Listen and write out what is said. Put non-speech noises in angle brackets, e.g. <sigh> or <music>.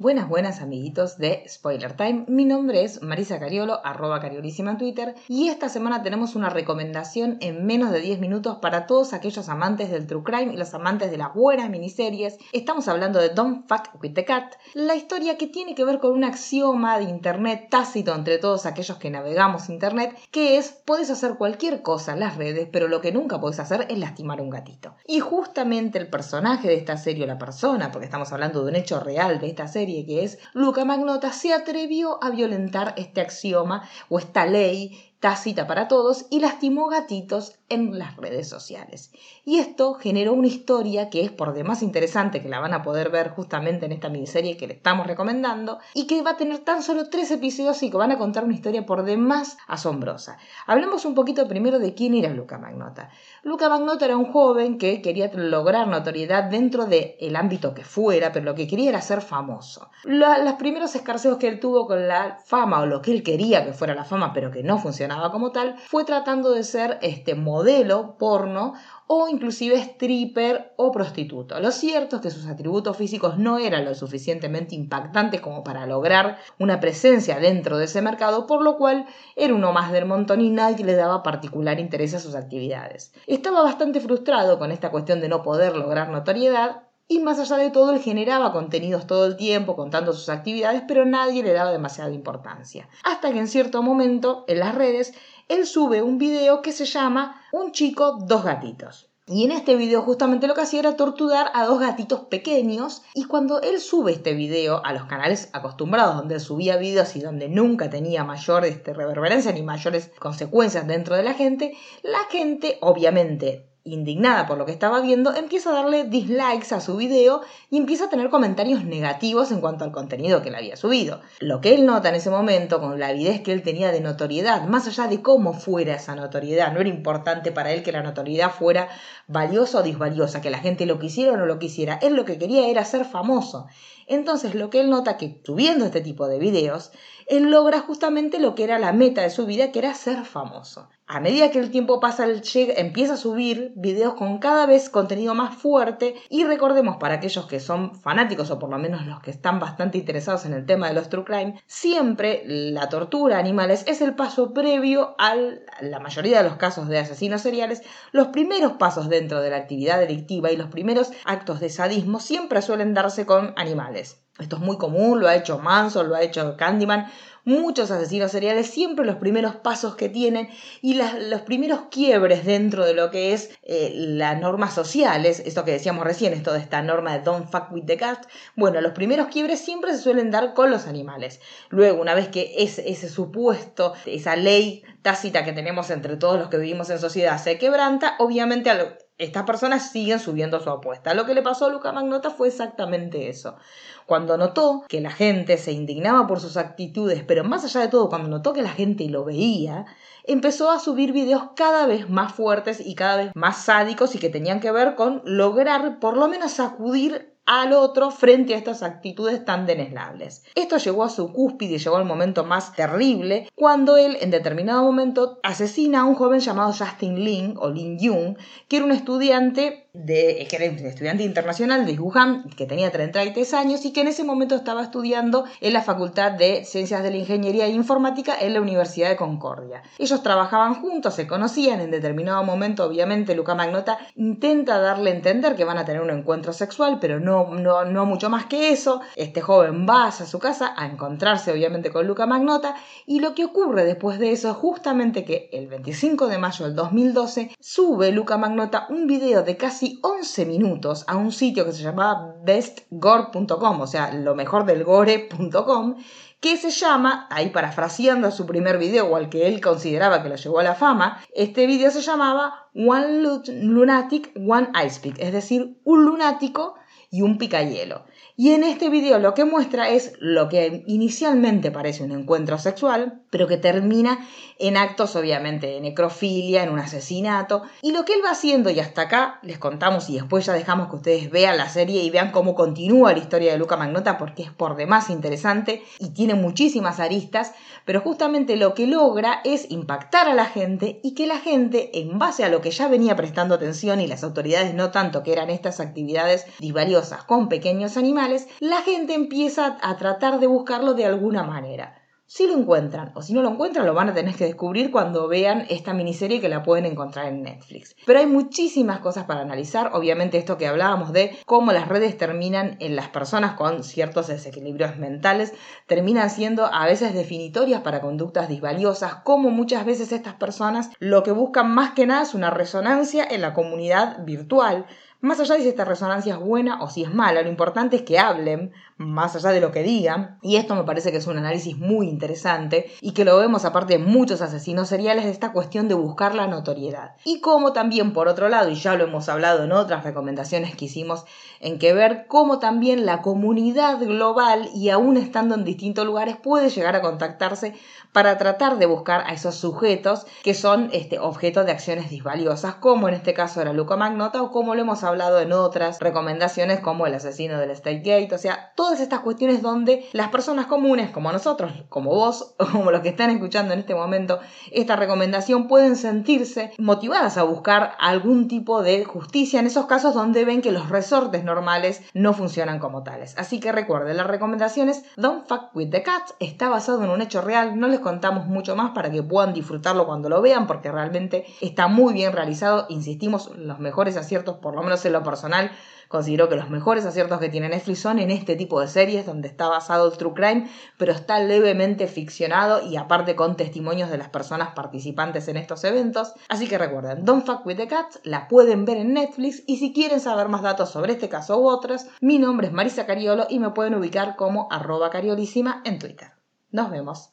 Buenas, buenas amiguitos de Spoiler Time. Mi nombre es Marisa Cariolo, arroba cariolísima en Twitter, y esta semana tenemos una recomendación en menos de 10 minutos para todos aquellos amantes del true crime y los amantes de las buenas miniseries. Estamos hablando de Don't Fuck with the Cat, la historia que tiene que ver con un axioma de internet tácito entre todos aquellos que navegamos internet, que es puedes hacer cualquier cosa en las redes, pero lo que nunca puedes hacer es lastimar a un gatito. Y justamente el personaje de esta serie, o la persona, porque estamos hablando de un hecho real de esta serie, es Luca Magnota, se atrevió a violentar este axioma o esta ley tácita para todos y lastimó gatitos en las redes sociales. Y esto generó una historia que es por demás interesante, que la van a poder ver justamente en esta miniserie que le estamos recomendando, y que va a tener tan solo tres episodios y que van a contar una historia por demás asombrosa. Hablemos un poquito primero de quién era Luca Magnota. Luca Magnota era un joven que quería lograr notoriedad dentro del ámbito que fuera, pero lo que quería era ser famoso. los primeros escarceos que él tuvo con la fama, o lo que él quería que fuera la fama, pero que no como tal, fue tratando de ser este modelo porno o inclusive stripper o prostituto. Lo cierto es que sus atributos físicos no eran lo suficientemente impactantes como para lograr una presencia dentro de ese mercado, por lo cual era uno más del montón y nadie le daba particular interés a sus actividades. Estaba bastante frustrado con esta cuestión de no poder lograr notoriedad y más allá de todo, él generaba contenidos todo el tiempo contando sus actividades, pero nadie le daba demasiada importancia. Hasta que en cierto momento, en las redes, él sube un video que se llama Un chico, dos gatitos. Y en este video justamente lo que hacía era torturar a dos gatitos pequeños y cuando él sube este video a los canales acostumbrados donde él subía videos y donde nunca tenía mayor este, reverberancia ni mayores consecuencias dentro de la gente, la gente obviamente indignada por lo que estaba viendo, empieza a darle dislikes a su video y empieza a tener comentarios negativos en cuanto al contenido que le había subido. Lo que él nota en ese momento, con la avidez que él tenía de notoriedad, más allá de cómo fuera esa notoriedad, no era importante para él que la notoriedad fuera valiosa o disvaliosa, que la gente lo quisiera o no lo quisiera, él lo que quería era ser famoso. Entonces lo que él nota que subiendo este tipo de videos, él logra justamente lo que era la meta de su vida, que era ser famoso. A medida que el tiempo pasa, él empieza a subir videos con cada vez contenido más fuerte y recordemos para aquellos que son fanáticos o por lo menos los que están bastante interesados en el tema de los true crime, siempre la tortura a animales es el paso previo a la mayoría de los casos de asesinos seriales, los primeros pasos dentro de la actividad delictiva y los primeros actos de sadismo siempre suelen darse con animales. Esto es muy común, lo ha hecho Manson, lo ha hecho Candyman, muchos asesinos seriales, siempre los primeros pasos que tienen y los primeros quiebres dentro de lo que es eh, las normas sociales, esto que decíamos recién, esto de esta norma de don't fuck with the cat, bueno, los primeros quiebres siempre se suelen dar con los animales. Luego, una vez que ese, ese supuesto, esa ley tácita que tenemos entre todos los que vivimos en sociedad se quebranta, obviamente estas personas siguen subiendo su apuesta. Lo que le pasó a Luca Magnota fue exactamente eso. Cuando notó que la gente se indignaba por sus actitudes, pero más allá de todo, cuando notó que la gente lo veía, empezó a subir videos cada vez más fuertes y cada vez más sádicos y que tenían que ver con lograr por lo menos sacudir al otro frente a estas actitudes tan deneslables. Esto llegó a su cúspide y llegó al momento más terrible cuando él en determinado momento asesina a un joven llamado Justin Lin o Lin Jung, que era un estudiante de, que era estudiante internacional de Wuhan, que tenía 33 años y que en ese momento estaba estudiando en la Facultad de Ciencias de la Ingeniería e Informática en la Universidad de Concordia. Ellos trabajaban juntos, se conocían, en determinado momento obviamente Luca Magnota intenta darle a entender que van a tener un encuentro sexual, pero no, no, no mucho más que eso. Este joven va a su casa a encontrarse obviamente con Luca Magnota y lo que ocurre después de eso es justamente que el 25 de mayo del 2012 sube Luca Magnota un video de casi 11 minutos a un sitio que se llamaba bestgore.com, o sea, lo mejor del gore.com, que se llama, ahí parafraseando su primer video o al que él consideraba que lo llevó a la fama, este video se llamaba One Lunatic, One Ice Pick, es decir, un lunático y un picayelo. Y en este video lo que muestra es lo que inicialmente parece un encuentro sexual, pero que termina en actos obviamente de necrofilia, en un asesinato. Y lo que él va haciendo, y hasta acá les contamos y después ya dejamos que ustedes vean la serie y vean cómo continúa la historia de Luca Magnota porque es por demás interesante y tiene muchísimas aristas, pero justamente lo que logra es impactar a la gente y que la gente, en base a lo que ya venía prestando atención y las autoridades no tanto que eran estas actividades disvaliosas con pequeños animales, la gente empieza a tratar de buscarlo de alguna manera. Si lo encuentran o si no lo encuentran, lo van a tener que descubrir cuando vean esta miniserie que la pueden encontrar en Netflix. Pero hay muchísimas cosas para analizar. Obviamente esto que hablábamos de cómo las redes terminan en las personas con ciertos desequilibrios mentales, terminan siendo a veces definitorias para conductas disvaliosas, como muchas veces estas personas lo que buscan más que nada es una resonancia en la comunidad virtual más allá de si esta resonancia es buena o si es mala, lo importante es que hablen, más allá de lo que digan, y esto me parece que es un análisis muy interesante y que lo vemos aparte de muchos asesinos seriales de esta cuestión de buscar la notoriedad. Y como también por otro lado, y ya lo hemos hablado en otras recomendaciones que hicimos, en que ver cómo también la comunidad global y aún estando en distintos lugares puede llegar a contactarse para tratar de buscar a esos sujetos que son este, objetos de acciones disvaliosas, como en este caso era Luca Magnota o como lo hemos hablado en otras recomendaciones como el asesino del State Gate, o sea, todas estas cuestiones donde las personas comunes como nosotros, como vos, <laughs> como los que están escuchando en este momento esta recomendación, pueden sentirse motivadas a buscar algún tipo de justicia en esos casos donde ven que los resortes normales no funcionan como tales. Así que recuerden, la recomendación es Don't Fuck With The Cats, está basado en un hecho real, no les contamos mucho más para que puedan disfrutarlo cuando lo vean porque realmente está muy bien realizado, insistimos, los mejores aciertos, por lo menos en lo personal, considero que los mejores aciertos que tiene Netflix son en este tipo de series donde está basado el true crime, pero está levemente ficcionado y aparte con testimonios de las personas participantes en estos eventos. Así que recuerden, Don't Fuck With The Cats la pueden ver en Netflix y si quieren saber más datos sobre este caso u otros, mi nombre es Marisa Cariolo y me pueden ubicar como arroba cariolísima en Twitter. Nos vemos.